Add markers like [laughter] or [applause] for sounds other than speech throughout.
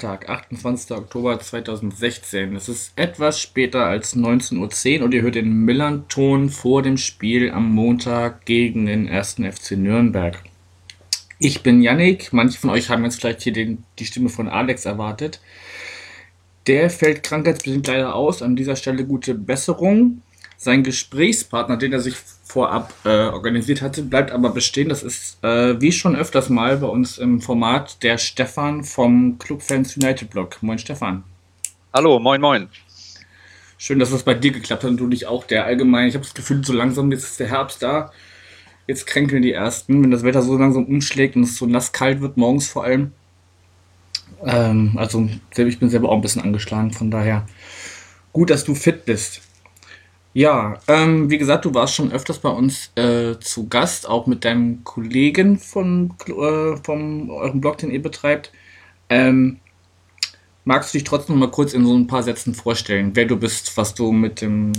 Freitag, 28. Oktober 2016. Es ist etwas später als 19.10 Uhr und ihr hört den Millern-Ton vor dem Spiel am Montag gegen den 1. FC Nürnberg. Ich bin Yannick, manche von euch haben jetzt gleich hier den, die Stimme von Alex erwartet. Der fällt krankheitsbedingt leider aus, an dieser Stelle gute Besserung. Sein Gesprächspartner, den er sich vorab äh, organisiert hatte, bleibt aber bestehen. Das ist äh, wie schon öfters mal bei uns im Format der Stefan vom Clubfans United Blog. Moin Stefan. Hallo, moin moin. Schön, dass es bei dir geklappt hat und du dich auch der allgemein. Ich habe das Gefühl, so langsam jetzt ist der Herbst da. Jetzt kränkeln die ersten, wenn das Wetter so langsam umschlägt und es so nass kalt wird, morgens vor allem. Ähm, also ich bin selber auch ein bisschen angeschlagen, von daher gut, dass du fit bist. Ja, ähm, wie gesagt, du warst schon öfters bei uns äh, zu Gast, auch mit deinem Kollegen von äh, vom eurem Blog, den ihr betreibt. Ähm, magst du dich trotzdem mal kurz in so ein paar Sätzen vorstellen, wer du bist, was du mit dem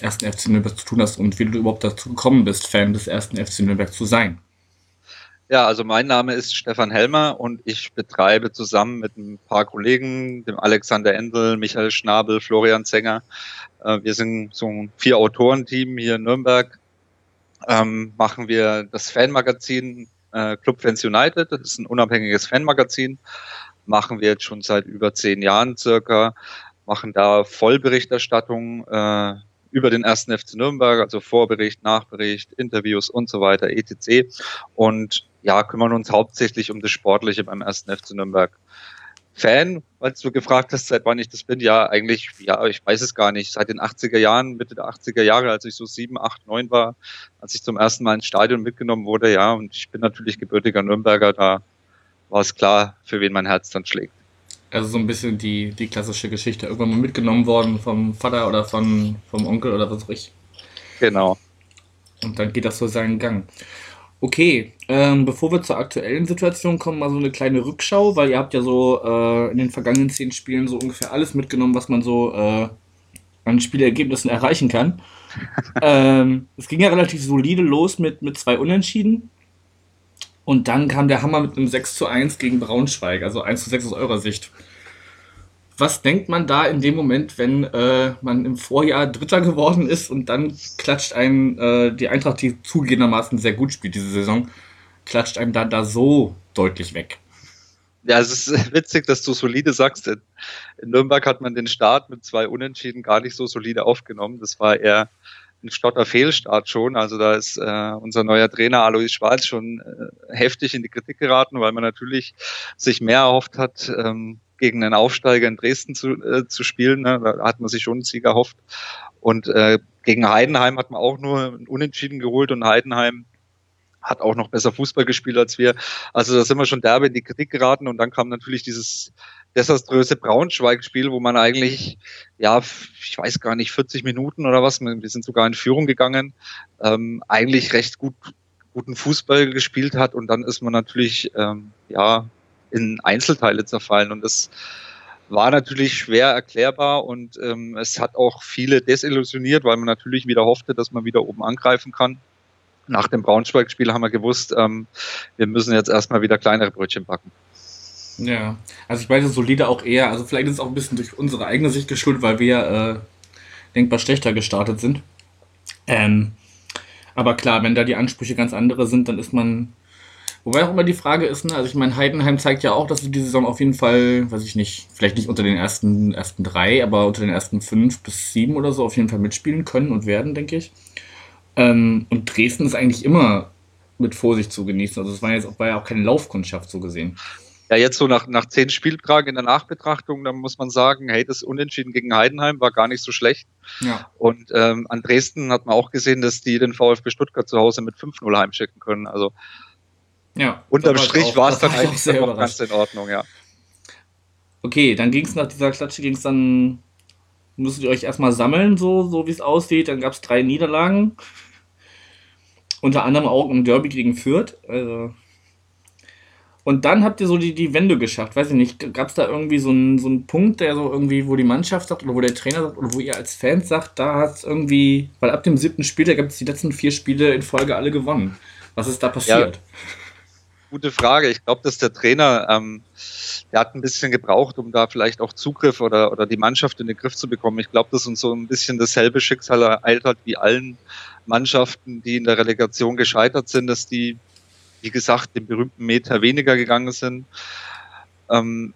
ersten FC Nürnberg zu tun hast und wie du überhaupt dazu gekommen bist, Fan des ersten FC Nürnberg zu sein? Ja, also mein Name ist Stefan Helmer und ich betreibe zusammen mit ein paar Kollegen, dem Alexander Endel, Michael Schnabel, Florian Zenger, äh, wir sind so ein vier Autorenteam hier in Nürnberg, ähm, machen wir das Fanmagazin äh, Club Fans United, das ist ein unabhängiges Fanmagazin, machen wir jetzt schon seit über zehn Jahren circa, machen da Vollberichterstattung äh, über den ersten FC Nürnberg, also Vorbericht, Nachbericht, Interviews und so weiter, etc. Und ja, kümmern uns hauptsächlich um das Sportliche beim ersten FC Nürnberg. Fan, weil du gefragt hast, seit wann ich das bin. Ja, eigentlich, ja, ich weiß es gar nicht. Seit den 80er Jahren, Mitte der 80er Jahre, als ich so sieben, acht, neun war, als ich zum ersten Mal ins Stadion mitgenommen wurde, ja. Und ich bin natürlich gebürtiger Nürnberger, da war es klar, für wen mein Herz dann schlägt. Also so ein bisschen die, die klassische Geschichte. Irgendwann mal mitgenommen worden vom Vater oder von, vom Onkel oder was auch ich. Genau. Und dann geht das so seinen Gang. Okay, ähm, bevor wir zur aktuellen Situation kommen, mal so eine kleine Rückschau, weil ihr habt ja so äh, in den vergangenen zehn Spielen so ungefähr alles mitgenommen, was man so äh, an Spielergebnissen erreichen kann. [laughs] ähm, es ging ja relativ solide los mit, mit zwei Unentschieden. Und dann kam der Hammer mit einem 6 zu 1 gegen Braunschweig, also 1 zu 6 aus eurer Sicht. Was denkt man da in dem Moment, wenn äh, man im Vorjahr Dritter geworden ist und dann klatscht ein äh, die Eintracht, die zugegebenermaßen sehr gut spielt diese Saison, klatscht einem dann da so deutlich weg? Ja, es ist [laughs] witzig, dass du solide sagst. In Nürnberg hat man den Start mit zwei Unentschieden gar nicht so solide aufgenommen. Das war eher ein Stotter Fehlstart schon. Also da ist äh, unser neuer Trainer Alois Schwarz schon äh, heftig in die Kritik geraten, weil man natürlich sich mehr erhofft hat, ähm, gegen einen Aufsteiger in Dresden zu, äh, zu spielen. Ne? Da hat man sich schon einen Sieg erhofft. Und äh, gegen Heidenheim hat man auch nur einen Unentschieden geholt und Heidenheim hat auch noch besser Fußball gespielt als wir. Also da sind wir schon derbe in die Kritik geraten und dann kam natürlich dieses desaströse Braunschweig-Spiel, wo man eigentlich, ja, ich weiß gar nicht, 40 Minuten oder was, wir sind sogar in Führung gegangen, ähm, eigentlich recht gut guten Fußball gespielt hat und dann ist man natürlich, ähm, ja, in Einzelteile zerfallen. Und das war natürlich schwer erklärbar und ähm, es hat auch viele desillusioniert, weil man natürlich wieder hoffte, dass man wieder oben angreifen kann. Nach dem Braunschweig-Spiel haben wir gewusst, ähm, wir müssen jetzt erstmal wieder kleinere Brötchen backen. Ja, also ich meine solide auch eher, also vielleicht ist es auch ein bisschen durch unsere eigene Sicht geschuldet, weil wir äh, denkbar schlechter gestartet sind. Ähm, aber klar, wenn da die Ansprüche ganz andere sind, dann ist man Wobei auch immer die Frage ist, ne, also ich meine, Heidenheim zeigt ja auch, dass sie diese Saison auf jeden Fall, weiß ich nicht, vielleicht nicht unter den ersten, ersten drei, aber unter den ersten fünf bis sieben oder so auf jeden Fall mitspielen können und werden, denke ich. Ähm, und Dresden ist eigentlich immer mit Vorsicht zu genießen. Also es war jetzt auch, war ja auch keine Laufkundschaft so gesehen. Ja, jetzt so nach, nach zehn Spieltagen in der Nachbetrachtung, dann muss man sagen, hey, das Unentschieden gegen Heidenheim war gar nicht so schlecht. Ja. Und ähm, an Dresden hat man auch gesehen, dass die den VfB Stuttgart zu Hause mit 5-0 heimschicken können. Also ja. Unterm Strich war es dann eigentlich auch ganz in Ordnung, ja. Okay, dann ging es nach dieser Klatsche, ging es dann, musstet ihr euch erstmal sammeln, so, so wie es aussieht. Dann gab es drei Niederlagen. Unter anderem auch im Derby gegen Fürth. Also, Und dann habt ihr so die, die Wende geschafft. Weiß ich nicht, gab es da irgendwie so einen, so einen Punkt, der so irgendwie, wo die Mannschaft sagt oder wo der Trainer sagt oder wo ihr als Fans sagt, da hat es irgendwie, weil ab dem siebten Spiel, da gibt es die letzten vier Spiele in Folge alle gewonnen. Was ist da passiert? Ja, gute Frage. Ich glaube, dass der Trainer, ähm, der hat ein bisschen gebraucht, um da vielleicht auch Zugriff oder, oder die Mannschaft in den Griff zu bekommen. Ich glaube, dass uns so ein bisschen dasselbe Schicksal ereilt hat wie allen Mannschaften, die in der Relegation gescheitert sind, dass die wie gesagt, den berühmten Meter weniger gegangen sind. Ähm,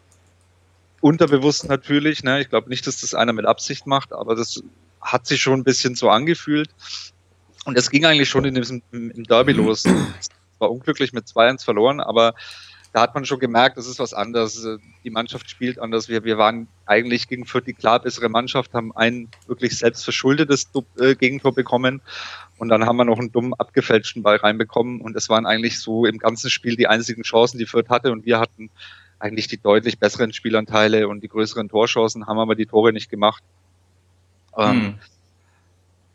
unterbewusst natürlich, ne? ich glaube nicht, dass das einer mit Absicht macht, aber das hat sich schon ein bisschen so angefühlt. Und das ging eigentlich schon in diesem, im Derby los. War unglücklich mit 2-1 verloren, aber da hat man schon gemerkt, das ist was anderes. Die Mannschaft spielt anders. Wir, wir waren eigentlich gegen Fürth die klar bessere Mannschaft, haben ein wirklich selbstverschuldetes äh, Gegentor bekommen und dann haben wir noch einen dummen abgefälschten Ball reinbekommen und das waren eigentlich so im ganzen Spiel die einzigen Chancen, die Fürth hatte und wir hatten eigentlich die deutlich besseren Spielanteile und die größeren Torchancen, haben aber die Tore nicht gemacht. Ähm, hm. Ähm,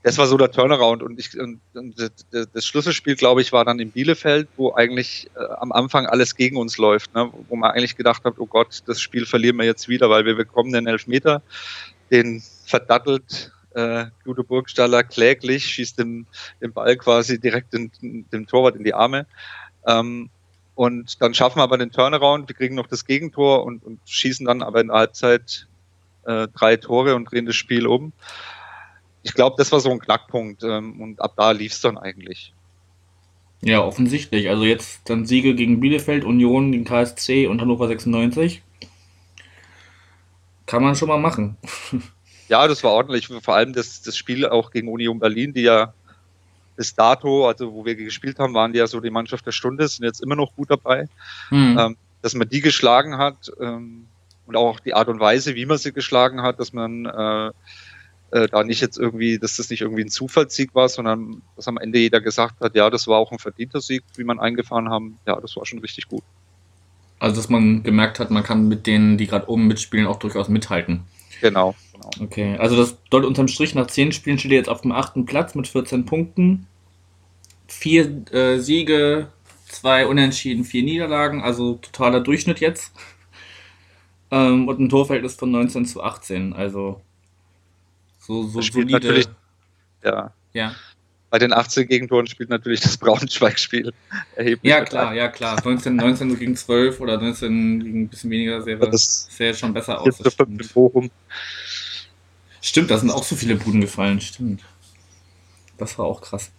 das war so der Turnaround und, ich, und, und das Schlüsselspiel, glaube ich, war dann in Bielefeld, wo eigentlich äh, am Anfang alles gegen uns läuft, ne? wo man eigentlich gedacht hat, oh Gott, das Spiel verlieren wir jetzt wieder, weil wir bekommen den Elfmeter, den verdattelt äh, Ludo Burgstaller kläglich, schießt den, den Ball quasi direkt in, dem Torwart in die Arme. Ähm, und dann schaffen wir aber den Turnaround, wir kriegen noch das Gegentor und, und schießen dann aber in der Halbzeit äh, drei Tore und drehen das Spiel um ich glaube, das war so ein Knackpunkt ähm, und ab da lief es dann eigentlich. Ja, offensichtlich. Also jetzt dann Siege gegen Bielefeld, Union, den KSC und Hannover 96. Kann man schon mal machen. [laughs] Ja, das war ordentlich. Vor allem das, das Spiel auch gegen Union Berlin, die ja bis dato, also wo wir gespielt haben, waren die ja so die Mannschaft der Stunde, sind jetzt immer noch gut dabei. Mhm. Ähm, dass man die geschlagen hat ähm, und auch die Art und Weise, wie man sie geschlagen hat, dass man äh, äh, da nicht jetzt irgendwie, dass das nicht irgendwie ein Zufallssieg war, sondern dass am Ende jeder gesagt hat, ja, das war auch ein verdienter Sieg, wie man eingefahren haben. Ja, das war schon richtig gut. Also, dass man gemerkt hat, man kann mit denen, die gerade oben mitspielen, auch durchaus mithalten. Genau, genau. Okay, also das dort unterm Strich nach zehn Spielen steht ihr jetzt auf dem achten Platz mit 14 Punkten. Vier äh, Siege, zwei Unentschieden, vier Niederlagen, also totaler Durchschnitt jetzt. Ähm, und ein Torverhältnis von 19 zu 18, also so, so solide. Natürlich, ja. ja. Bei den 18 Gegentoren spielt natürlich das Braunschweig-Spiel erheblich. Ja, klar, ja, klar. 19, 19 gegen 12 oder 19 gegen ein bisschen weniger sähe, das sähe schon besser aus. Das stimmt. Bochum. stimmt, da sind auch so viele Buden gefallen, stimmt. Das war auch krass.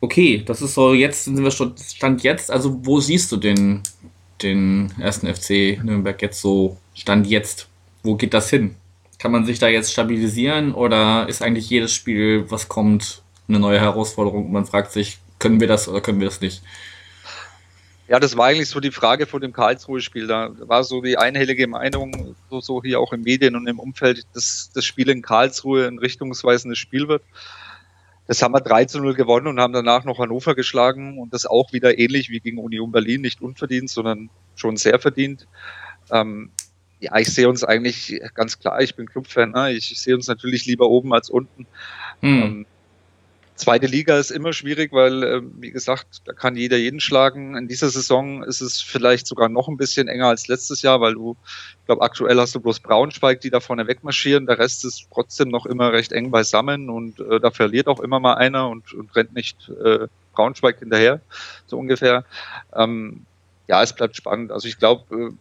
Okay, das ist so, jetzt sind wir schon, Stand jetzt, also wo siehst du den, den ersten FC Nürnberg jetzt so, Stand jetzt? Wo geht das hin? Kann man sich da jetzt stabilisieren oder ist eigentlich jedes Spiel, was kommt, eine neue Herausforderung und man fragt sich, können wir das oder können wir das nicht? Ja, das war eigentlich so die Frage vor dem Karlsruhe-Spiel. Da war so die einhellige Meinung, so, so hier auch in Medien und im Umfeld, dass das Spiel in Karlsruhe ein richtungsweisendes Spiel wird. Das haben wir 3 zu 0 gewonnen und haben danach noch Hannover geschlagen und das auch wieder ähnlich wie gegen Union Berlin, nicht unverdient, sondern schon sehr verdient. Ähm, ja, ich sehe uns eigentlich ganz klar, ich bin Clubfan, ne? ich, ich sehe uns natürlich lieber oben als unten. Hm. Ähm, zweite Liga ist immer schwierig, weil, äh, wie gesagt, da kann jeder jeden schlagen. In dieser Saison ist es vielleicht sogar noch ein bisschen enger als letztes Jahr, weil du, ich glaube, aktuell hast du bloß Braunschweig, die da vorne wegmarschieren. Der Rest ist trotzdem noch immer recht eng beisammen und äh, da verliert auch immer mal einer und, und rennt nicht äh, Braunschweig hinterher, so ungefähr. Ähm, ja, es bleibt spannend. Also ich glaube, äh,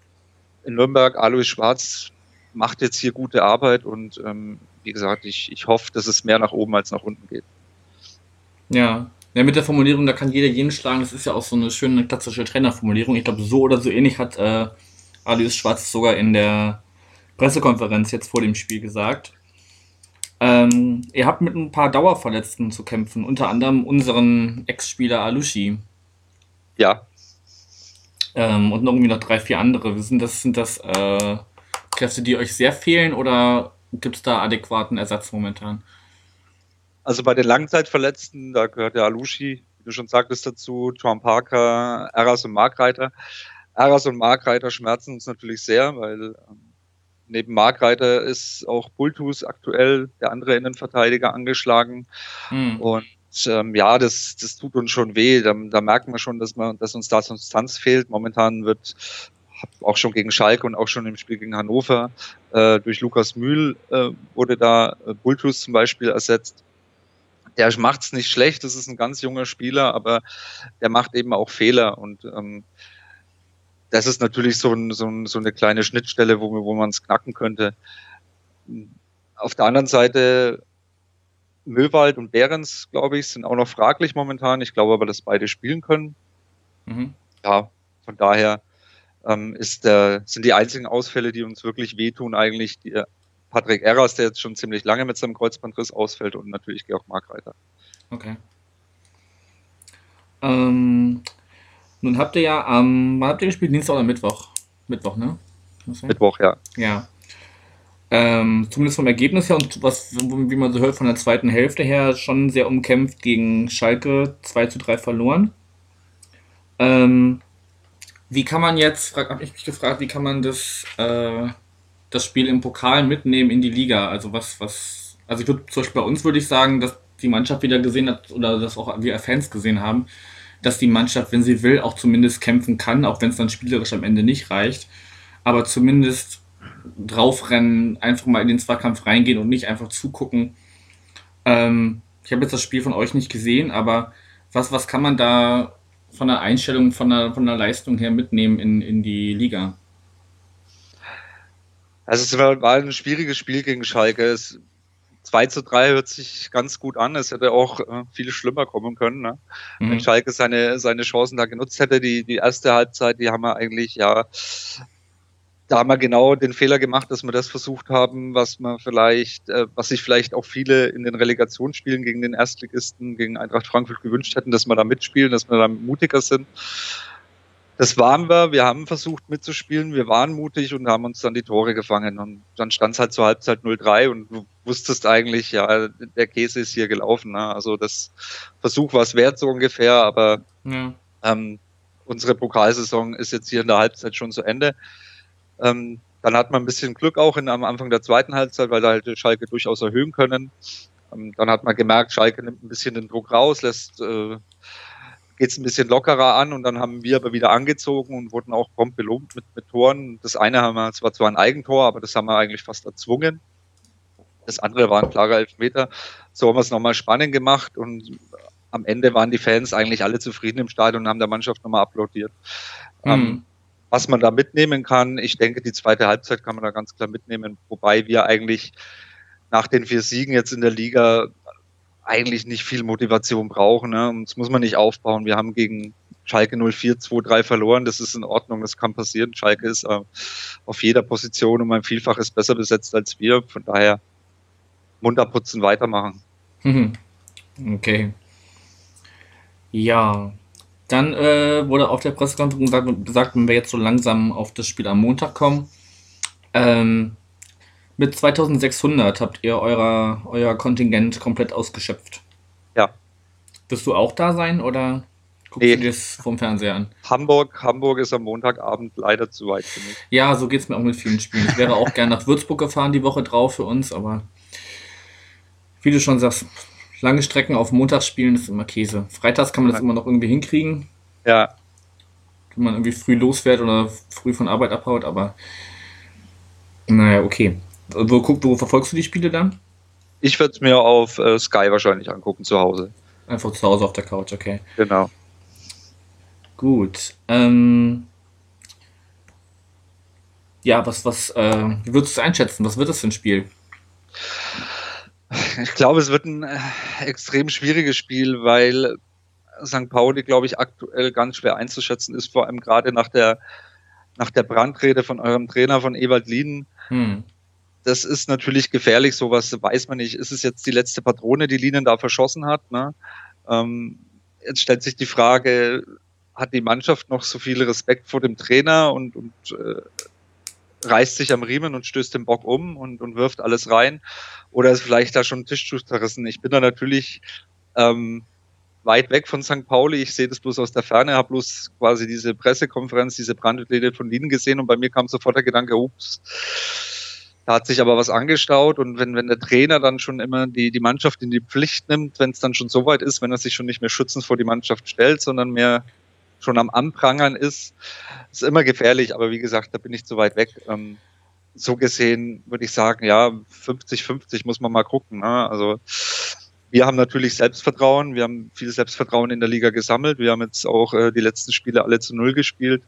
in Nürnberg, Alois Schwarz macht jetzt hier gute Arbeit und ähm, wie gesagt, ich, ich hoffe, dass es mehr nach oben als nach unten geht. Ja. Ja, mit der Formulierung, da kann jeder jeden schlagen, das ist ja auch so eine schöne klassische Trainerformulierung. Ich glaube, so oder so ähnlich hat äh, Alois Schwarz sogar in der Pressekonferenz jetzt vor dem Spiel gesagt. Ähm, ihr habt mit ein paar Dauerverletzten zu kämpfen, unter anderem unseren Ex-Spieler Alushi. Ja, ähm, und irgendwie noch drei, vier andere. Sind das, sind das äh, Kräfte, die euch sehr fehlen oder gibt es da adäquaten Ersatz momentan? Also bei den Langzeitverletzten, da gehört der Alushi, wie du schon sagtest, dazu, Tom Parker, Eras und Markreiter. Eras und Markreiter schmerzen uns natürlich sehr, weil ähm, neben Markreiter ist auch Bultus aktuell der andere Innenverteidiger angeschlagen. Hm. Und ähm, ja, das, das tut uns schon weh. Da, da merken wir schon, dass, man, dass uns da Substanz fehlt. Momentan wird auch schon gegen Schalke und auch schon im Spiel gegen Hannover äh, durch Lukas Mühl äh, wurde da äh, Bultus zum Beispiel ersetzt. Der macht's nicht schlecht, das ist ein ganz junger Spieler, aber der macht eben auch Fehler und ähm, das ist natürlich so, ein, so, ein, so eine kleine Schnittstelle, wo, wo man es knacken könnte. Auf der anderen Seite Möwald und Behrens, glaube ich, sind auch noch fraglich momentan. Ich glaube aber, dass beide spielen können. Mhm. Ja, von daher ähm, ist der, sind die einzigen Ausfälle, die uns wirklich wehtun, eigentlich die, Patrick Erras, der jetzt schon ziemlich lange mit seinem Kreuzbandriss ausfällt und natürlich Georg Markreiter. Okay. Ähm, nun habt ihr ja am, ähm, wann habt ihr gespielt? Dienstag oder Mittwoch? Mittwoch, ne? Mittwoch, ja. Ja. Ähm, zumindest vom Ergebnis her und was, wie man so hört, von der zweiten Hälfte her schon sehr umkämpft gegen Schalke 2 zu 3 verloren. Ähm, wie kann man jetzt, habe ich mich gefragt, wie kann man das, äh, das Spiel im Pokal mitnehmen in die Liga? Also was, was, also ich würde zum Beispiel bei uns würde ich sagen, dass die Mannschaft wieder gesehen hat oder dass auch wir Fans gesehen haben, dass die Mannschaft, wenn sie will, auch zumindest kämpfen kann, auch wenn es dann spielerisch am Ende nicht reicht. Aber zumindest draufrennen, einfach mal in den Zweikampf reingehen und nicht einfach zugucken. Ähm, ich habe jetzt das Spiel von euch nicht gesehen, aber was, was kann man da von der Einstellung, von der, von der Leistung her mitnehmen in, in die Liga? Also es war, ein schwieriges Spiel gegen Schalke. Es 2 zu 3 hört sich ganz gut an. Es hätte auch äh, viel schlimmer kommen können. Ne? Mhm. Wenn Schalke seine, seine Chancen da genutzt hätte, die, die erste Halbzeit, die haben wir eigentlich, ja, da haben wir genau den Fehler gemacht, dass wir das versucht haben, was man vielleicht, äh, was sich vielleicht auch viele in den Relegationsspielen gegen den Erstligisten, gegen Eintracht Frankfurt gewünscht hätten, dass wir da mitspielen, dass wir da mutiger sind. Das waren wir. Wir haben versucht mitzuspielen. Wir waren mutig und haben uns dann die Tore gefangen. Und dann stand es halt zur Halbzeit 0-3 und du wusstest eigentlich, ja, der Käse ist hier gelaufen. Ne? Also das Versuch war es wert so ungefähr, aber ja. ähm, unsere Pokalsaison ist jetzt hier in der Halbzeit schon zu Ende. Ähm, dann hat man ein bisschen Glück auch in, am Anfang der zweiten Halbzeit, weil da halt Schalke durchaus erhöhen können. Ähm, dann hat man gemerkt, Schalke nimmt ein bisschen den Druck raus, lässt äh, geht es ein bisschen lockerer an und dann haben wir aber wieder angezogen und wurden auch prompt belohnt mit, mit Toren. Das eine haben wir, es war zwar ein Eigentor, aber das haben wir eigentlich fast erzwungen. Das andere war ein klarer Elfmeter. So haben wir es nochmal spannend gemacht und am Ende waren die Fans eigentlich alle zufrieden im Stadion und haben der Mannschaft nochmal applaudiert. Mhm. Ähm, was man da mitnehmen kann, ich denke, die zweite Halbzeit kann man da ganz klar mitnehmen, wobei wir eigentlich nach den vier Siegen jetzt in der Liga eigentlich nicht viel Motivation brauchen. Ne? Und das muss man nicht aufbauen. Wir haben gegen Schalke 04 2-3 verloren. Das ist in Ordnung, das kann passieren. Schalke ist äh, auf jeder Position um ein Vielfaches besser besetzt als wir. Von daher munter putzen, weitermachen. Mhm. Okay. Ja, dann äh, wurde auf der Pressekonferenz gesagt, gesagt, wenn wir jetzt so langsam auf das Spiel am Montag kommen, ähm, mit 2600 habt ihr euer, euer Kontingent komplett ausgeschöpft. Ja. Wirst du auch da sein oder guckst nee. du dir das vom Fernseher an? Hamburg, Hamburg ist am Montagabend leider zu weit für mich. Ja, so geht es mir auch mit vielen Spielen. Ich wäre auch gerne nach Würzburg gefahren die Woche drauf für uns, aber wie du schon sagst, lange Strecken auf Montag spielen ist immer Käse. Freitags kann man das immer noch irgendwie hinkriegen. Ja. Wenn man irgendwie früh losfährt oder früh von Arbeit abhaut, aber naja, okay. Wo, guck, wo verfolgst du die Spiele dann? Ich würde es mir auf äh, Sky wahrscheinlich angucken zu Hause. Einfach zu Hause auf der Couch, okay. Genau. Gut. Ähm, ja, was, was, äh, wie würdest du es einschätzen? Was wird das für ein Spiel? Ich glaube, es wird ein äh, extrem schwieriges Spiel, weil St. Pauli, glaube ich, aktuell ganz schwer einzuschätzen ist, vor allem gerade nach der, nach der Brandrede von eurem Trainer, von Ewald Lieden. Hm das ist natürlich gefährlich, sowas weiß man nicht. Ist es jetzt die letzte Patrone, die Linien da verschossen hat? Ne? Ähm, jetzt stellt sich die Frage, hat die Mannschaft noch so viel Respekt vor dem Trainer und, und äh, reißt sich am Riemen und stößt den Bock um und, und wirft alles rein? Oder ist vielleicht da schon ein Tischtuch zerrissen? Ich bin da natürlich ähm, weit weg von St. Pauli. Ich sehe das bloß aus der Ferne, habe bloß quasi diese Pressekonferenz, diese Brandrede von Lieden gesehen und bei mir kam sofort der Gedanke, ups, Da hat sich aber was angestaut und wenn, wenn der Trainer dann schon immer die, die Mannschaft in die Pflicht nimmt, wenn es dann schon so weit ist, wenn er sich schon nicht mehr schützend vor die Mannschaft stellt, sondern mehr schon am Anprangern ist, ist immer gefährlich. Aber wie gesagt, da bin ich zu weit weg. Ähm, so gesehen würde ich sagen, ja, 50-50 muss man mal gucken. Ne? Also wir haben natürlich Selbstvertrauen. Wir haben viel Selbstvertrauen in der Liga gesammelt. Wir haben jetzt auch äh, die letzten Spiele alle zu Null gespielt.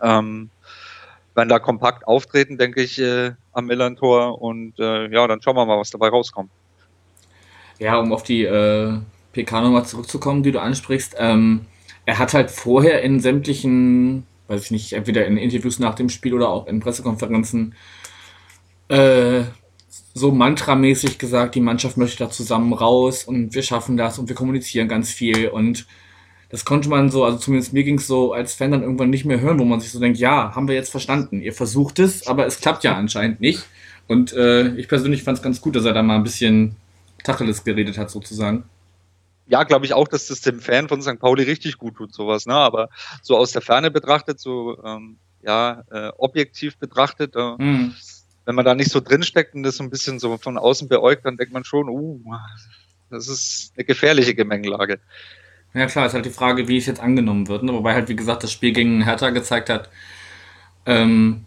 Ähm, werden da kompakt auftreten, denke ich, äh, am Millantor. Und äh, ja, dann schauen wir mal, was dabei rauskommt. Ja, um auf die äh, PK nochmal zurückzukommen, die du ansprichst. Ähm, er hat halt vorher in sämtlichen, weiß ich nicht, entweder in Interviews nach dem Spiel oder auch in Pressekonferenzen äh, so mantramäßig gesagt, die Mannschaft möchte da zusammen raus und wir schaffen das und wir kommunizieren ganz viel und das konnte man so, also zumindest mir ging es so als Fan dann irgendwann nicht mehr hören, wo man sich so denkt, ja, haben wir jetzt verstanden. Ihr versucht es, aber es klappt ja anscheinend nicht. Und äh, ich persönlich fand es ganz gut, dass er da mal ein bisschen Tacheles geredet hat, sozusagen. Ja, glaube ich auch, dass das dem Fan von St. Pauli richtig gut tut, sowas. Ne? Aber so aus der Ferne betrachtet, so ähm, ja, äh, objektiv betrachtet, äh, mhm. wenn man da nicht so drinsteckt und das so ein bisschen so von außen beäugt, dann denkt man schon, uh, das ist eine gefährliche Gemengelage. Ja klar, ist halt die Frage, wie es jetzt angenommen wird. Ne? Wobei halt, wie gesagt, das Spiel gegen Hertha gezeigt hat, ähm,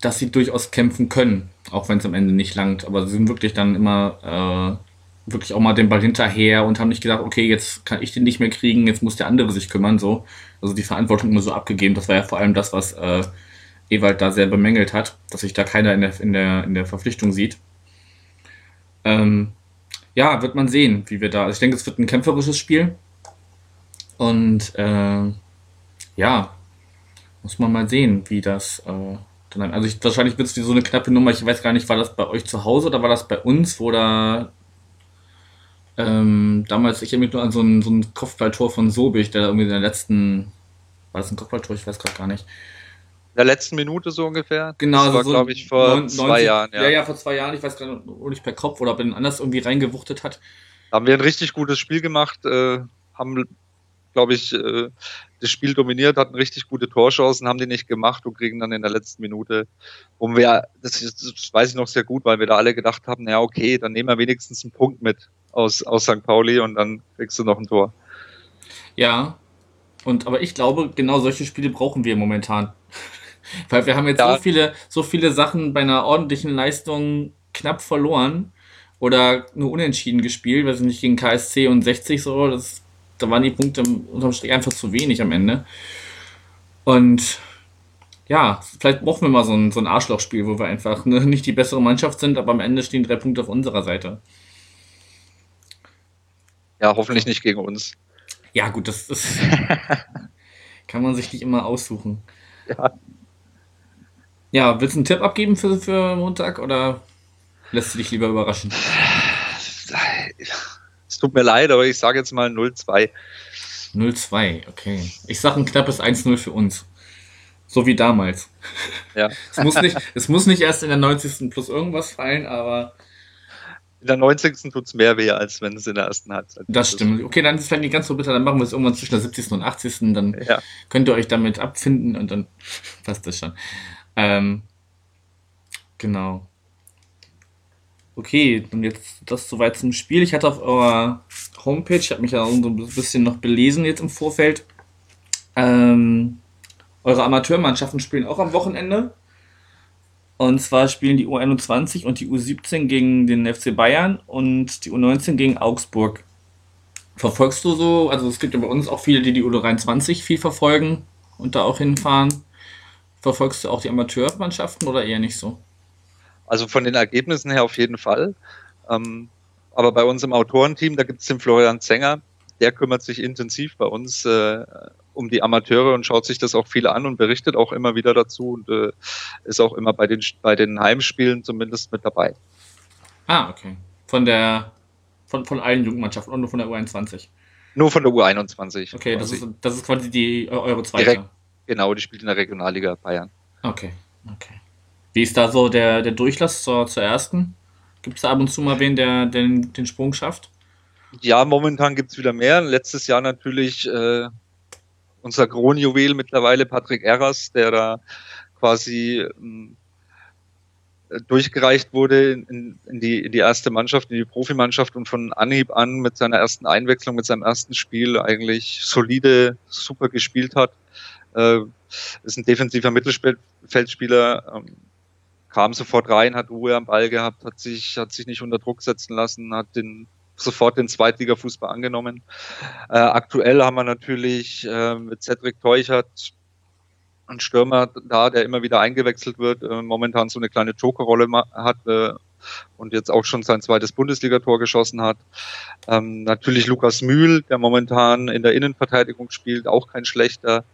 dass sie durchaus kämpfen können, auch wenn es am Ende nicht langt. Aber sie sind wirklich dann immer äh, wirklich auch mal den Ball hinterher und haben nicht gedacht, okay, jetzt kann ich den nicht mehr kriegen, jetzt muss der andere sich kümmern. So. Also die Verantwortung immer so abgegeben. Das war ja vor allem das, was äh, Ewald da sehr bemängelt hat, dass sich da keiner in der, in der, in der Verpflichtung sieht. Ähm, ja, wird man sehen, wie wir da. Also ich denke, es wird ein kämpferisches Spiel. Und äh, ja, muss man mal sehen, wie das äh, dann. Also ich, wahrscheinlich wird es so eine knappe Nummer. Ich weiß gar nicht, war das bei euch zu Hause oder war das bei uns, wo da ähm, damals, ich erinnere mich nur an so ein, so ein Kopfballtor von Sobich, der irgendwie in der letzten, war das ein Kopfballtor? Ich weiß gerade gar nicht. In der letzten Minute so ungefähr. Genau, das war, so glaube ich, vor 90, zwei Jahren. Ja. ja, ja, vor zwei Jahren. Ich weiß gar nicht, ob ich per Kopf oder ob er anders irgendwie reingewuchtet hat. Da haben wir ein richtig gutes Spiel gemacht, äh, haben glaube ich, äh, das Spiel dominiert, hatten richtig gute Torchancen, haben die nicht gemacht und kriegen dann in der letzten Minute, um wir, das, das weiß ich noch sehr gut, weil wir da alle gedacht haben, ja okay, dann nehmen wir wenigstens einen Punkt mit aus, aus St. Pauli und dann kriegst du noch ein Tor. Ja, und aber ich glaube, genau solche Spiele brauchen wir momentan. [laughs] weil wir haben jetzt ja. so viele, so viele Sachen bei einer ordentlichen Leistung knapp verloren oder nur unentschieden gespielt, weiß ich nicht, gegen KSC und 60 so, das da waren die Punkte unterm Strich einfach zu wenig am Ende. Und ja, vielleicht brauchen wir mal so ein, so ein Arschlochspiel, wo wir einfach ne, nicht die bessere Mannschaft sind, aber am Ende stehen drei Punkte auf unserer Seite. Ja, hoffentlich nicht gegen uns. Ja, gut, das ist. [laughs] kann man sich nicht immer aussuchen. Ja. Ja, willst du einen Tipp abgeben für, für Montag oder lässt du dich lieber überraschen? Es tut mir leid, aber ich sage jetzt mal 0-2. 0-2, okay. Ich sage ein knappes 1-0 für uns. So wie damals. Ja. [laughs] es, muss nicht, es muss nicht erst in der 90. plus irgendwas fallen, aber. In der 90. tut es mehr weh, als wenn es in der ersten Halbzeit Das stimmt. Okay, dann ist es vielleicht nicht ganz so bitter. Dann machen wir es irgendwann zwischen der 70. und 80. Dann ja. könnt ihr euch damit abfinden und dann [laughs] passt das schon. Ähm, genau. Okay, und jetzt das soweit zum Spiel. Ich hatte auf eurer Homepage, ich habe mich ja so ein bisschen noch belesen jetzt im Vorfeld. Ähm, eure Amateurmannschaften spielen auch am Wochenende. Und zwar spielen die U21 und die U17 gegen den FC Bayern und die U19 gegen Augsburg. Verfolgst du so, also es gibt ja bei uns auch viele, die die U23 viel verfolgen und da auch hinfahren. Verfolgst du auch die Amateurmannschaften oder eher nicht so? Also von den Ergebnissen her auf jeden Fall. Ähm, aber bei uns im Autorenteam, da gibt es den Florian Zenger, der kümmert sich intensiv bei uns äh, um die Amateure und schaut sich das auch viel an und berichtet auch immer wieder dazu und äh, ist auch immer bei den, bei den Heimspielen zumindest mit dabei. Ah, okay. Von der von, von allen Jugendmannschaften und nur von der U21. Nur von der U21. Okay, das ist, das ist quasi die eure zweite. Direkt, genau, die spielt in der Regionalliga Bayern. Okay, okay. Wie ist da so der, der Durchlass zur, zur ersten? Gibt es da ab und zu mal wen, der, der den, den Sprung schafft? Ja, momentan gibt es wieder mehr. Letztes Jahr natürlich äh, unser Kronjuwel mittlerweile, Patrick Erras, der da quasi ähm, durchgereicht wurde in, in, die, in die erste Mannschaft, in die Profimannschaft und von Anhieb an mit seiner ersten Einwechslung, mit seinem ersten Spiel eigentlich solide, super gespielt hat. Äh, ist ein defensiver Mittelfeldspieler, ähm, kam sofort rein, hat Ruhe am Ball gehabt, hat sich, hat sich nicht unter Druck setzen lassen, hat den sofort den Zweitliga-Fußball angenommen. Äh, aktuell haben wir natürlich äh, mit Cedric Teuchert einen Stürmer da, der immer wieder eingewechselt wird, äh, momentan so eine kleine Jokerrolle hat äh, und jetzt auch schon sein zweites Bundesligator geschossen hat. Ähm, natürlich Lukas Mühl, der momentan in der Innenverteidigung spielt, auch kein schlechter.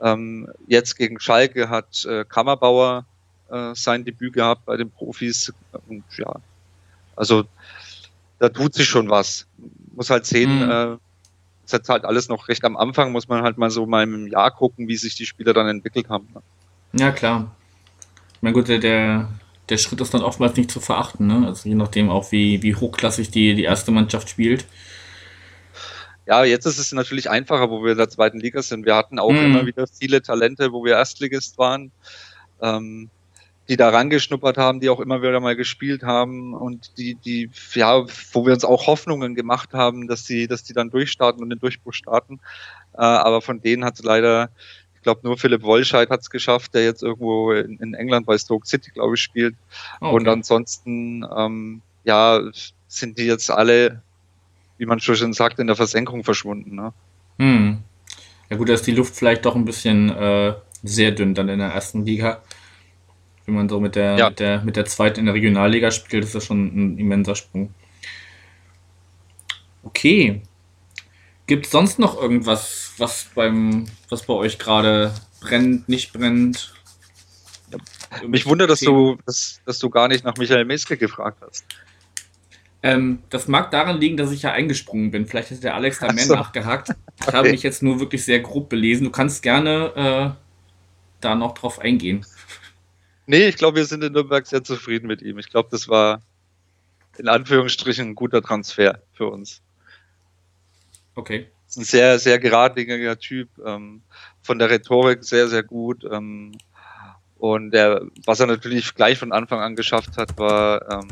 Ähm, jetzt gegen Schalke hat äh, Kammerbauer äh, sein Debüt gehabt bei den Profis. Und ja, also da tut sich schon was. Muss halt sehen, mhm. äh, ist jetzt halt alles noch recht am Anfang, muss man halt mal so mal im Jahr gucken, wie sich die Spieler dann entwickelt haben. Ne? Ja, klar. Ich meine, gut, der, der Schritt ist dann oftmals nicht zu verachten, ne? Also je nachdem auch, wie, wie hochklassig die, die erste Mannschaft spielt. Ja, jetzt ist es natürlich einfacher, wo wir in der zweiten Liga sind. Wir hatten auch mhm. immer wieder viele Talente, wo wir Erstligist waren. Ähm, die da rangeschnuppert haben, die auch immer wieder mal gespielt haben und die, die, ja, wo wir uns auch Hoffnungen gemacht haben, dass die, dass die dann durchstarten und den Durchbruch starten. Äh, aber von denen hat es leider, ich glaube, nur Philipp Wollscheid hat es geschafft, der jetzt irgendwo in, in, England bei Stoke City, glaube ich, spielt. Okay. Und ansonsten, ähm, ja, sind die jetzt alle, wie man schon sagt, in der Versenkung verschwunden. Ne? Hm. Ja gut, da ist die Luft vielleicht doch ein bisschen äh, sehr dünn dann in der ersten Liga wenn man so mit der, ja. mit der, mit der zweiten in der Regionalliga spielt, ist das schon ein immenser Sprung. Okay. Gibt es sonst noch irgendwas, was beim, was bei euch gerade brennt, nicht brennt? Ja. Mich wundert, dass du, dass, dass du gar nicht nach Michael Meske gefragt hast. Ähm, das mag daran liegen, dass ich ja eingesprungen bin. Vielleicht hat der Alex da mehr so. nachgehakt. Ich okay. habe mich jetzt nur wirklich sehr grob belesen. Du kannst gerne äh, da noch drauf eingehen. Nee, ich glaube, wir sind in Nürnberg sehr zufrieden mit ihm. Ich glaube, das war in Anführungsstrichen ein guter Transfer für uns. Okay. Ist ein sehr, sehr geradliniger Typ, ähm, von der Rhetorik sehr, sehr gut. Ähm, und der, was er natürlich gleich von Anfang an geschafft hat, war ähm,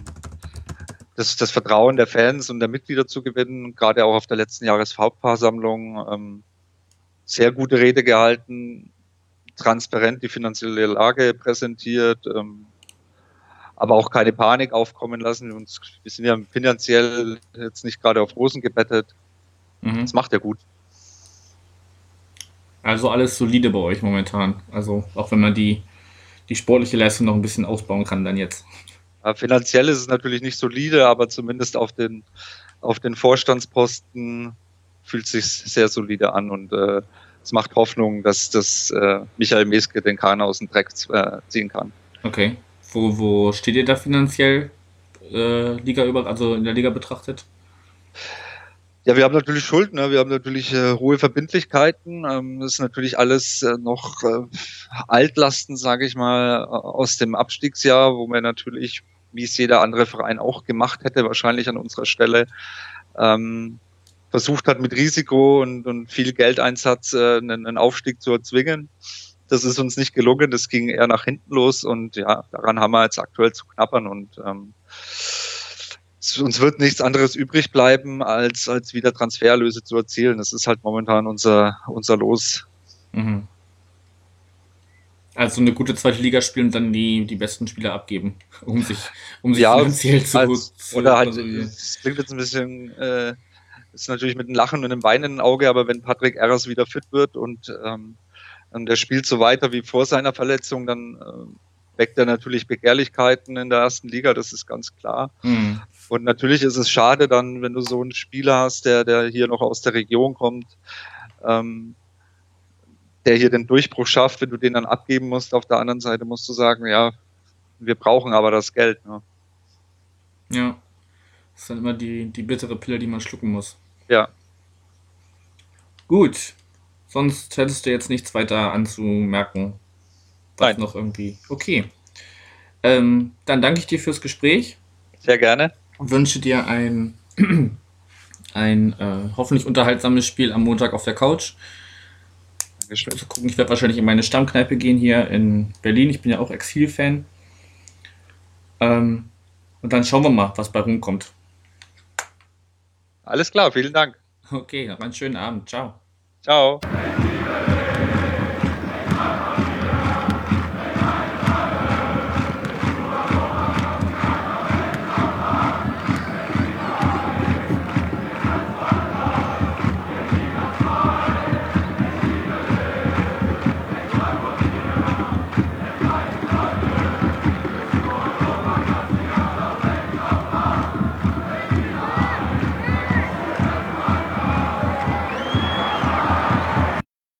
das, das Vertrauen der Fans und der Mitglieder zu gewinnen, gerade auch auf der letzten Jahreshauptpaarsammlung. Ähm, sehr gute Rede gehalten, transparent die finanzielle Lage präsentiert, ähm, aber auch keine Panik aufkommen lassen. Und wir sind ja finanziell jetzt nicht gerade auf Rosen gebettet. Mhm. Das macht er gut. Also alles solide bei euch momentan. Also auch wenn man die, die sportliche Leistung noch ein bisschen ausbauen kann, dann jetzt. Ja, finanziell ist es natürlich nicht solide, aber zumindest auf den, auf den Vorstandsposten fühlt es sich sehr solide an und äh, es macht Hoffnung, dass das äh, Michael Meske den Kahn aus dem Dreck äh, ziehen kann. Okay. Wo, wo steht ihr da finanziell äh, Liga über, also in der Liga betrachtet? Ja, wir haben natürlich Schulden, ne? wir haben natürlich äh, hohe Verbindlichkeiten. Ähm, das ist natürlich alles äh, noch äh, Altlasten, sage ich mal, aus dem Abstiegsjahr, wo wir natürlich, wie es jeder andere Verein auch gemacht hätte, wahrscheinlich an unserer Stelle, ähm, versucht hat, mit Risiko und, und viel Geldeinsatz äh, einen, einen Aufstieg zu erzwingen. Das ist uns nicht gelungen, das ging eher nach hinten los und ja, daran haben wir jetzt aktuell zu knappern und ähm, uns wird nichts anderes übrig bleiben, als, als wieder Transferlöse zu erzielen. Das ist halt momentan unser, unser Los. Mhm. Also eine gute zweite Liga spielen und dann die, die besten Spieler abgeben, [laughs] um sich, um sich ja, finanziell zu, als, zu Oder halt, es klingt jetzt ein bisschen äh, ist natürlich mit einem Lachen und einem weinenden Auge, aber wenn Patrick Erras wieder fit wird und ähm, der spielt so weiter wie vor seiner Verletzung, dann äh, weckt er natürlich Begehrlichkeiten in der ersten Liga, das ist ganz klar. Mhm. Und natürlich ist es schade dann, wenn du so einen Spieler hast, der, der hier noch aus der Region kommt, ähm, der hier den Durchbruch schafft, wenn du den dann abgeben musst. Auf der anderen Seite musst du sagen, ja, wir brauchen aber das Geld. Ne? Ja. Das ist dann immer die, die bittere Pille, die man schlucken muss. Ja. Gut. Sonst hättest du jetzt nichts weiter anzumerken. Was Nein. noch irgendwie. Okay. Ähm, dann danke ich dir fürs Gespräch. Sehr gerne. Und wünsche dir ein, [clears throat] ein äh, hoffentlich unterhaltsames Spiel am Montag auf der Couch. Dankeschön. Also gucken, ich werde wahrscheinlich in meine Stammkneipe gehen hier in Berlin. Ich bin ja auch Exil-Fan. Ähm, und dann schauen wir mal, was bei rumkommt. Alles klar, vielen Dank. Okay, noch einen schönen Abend. Ciao. Ciao.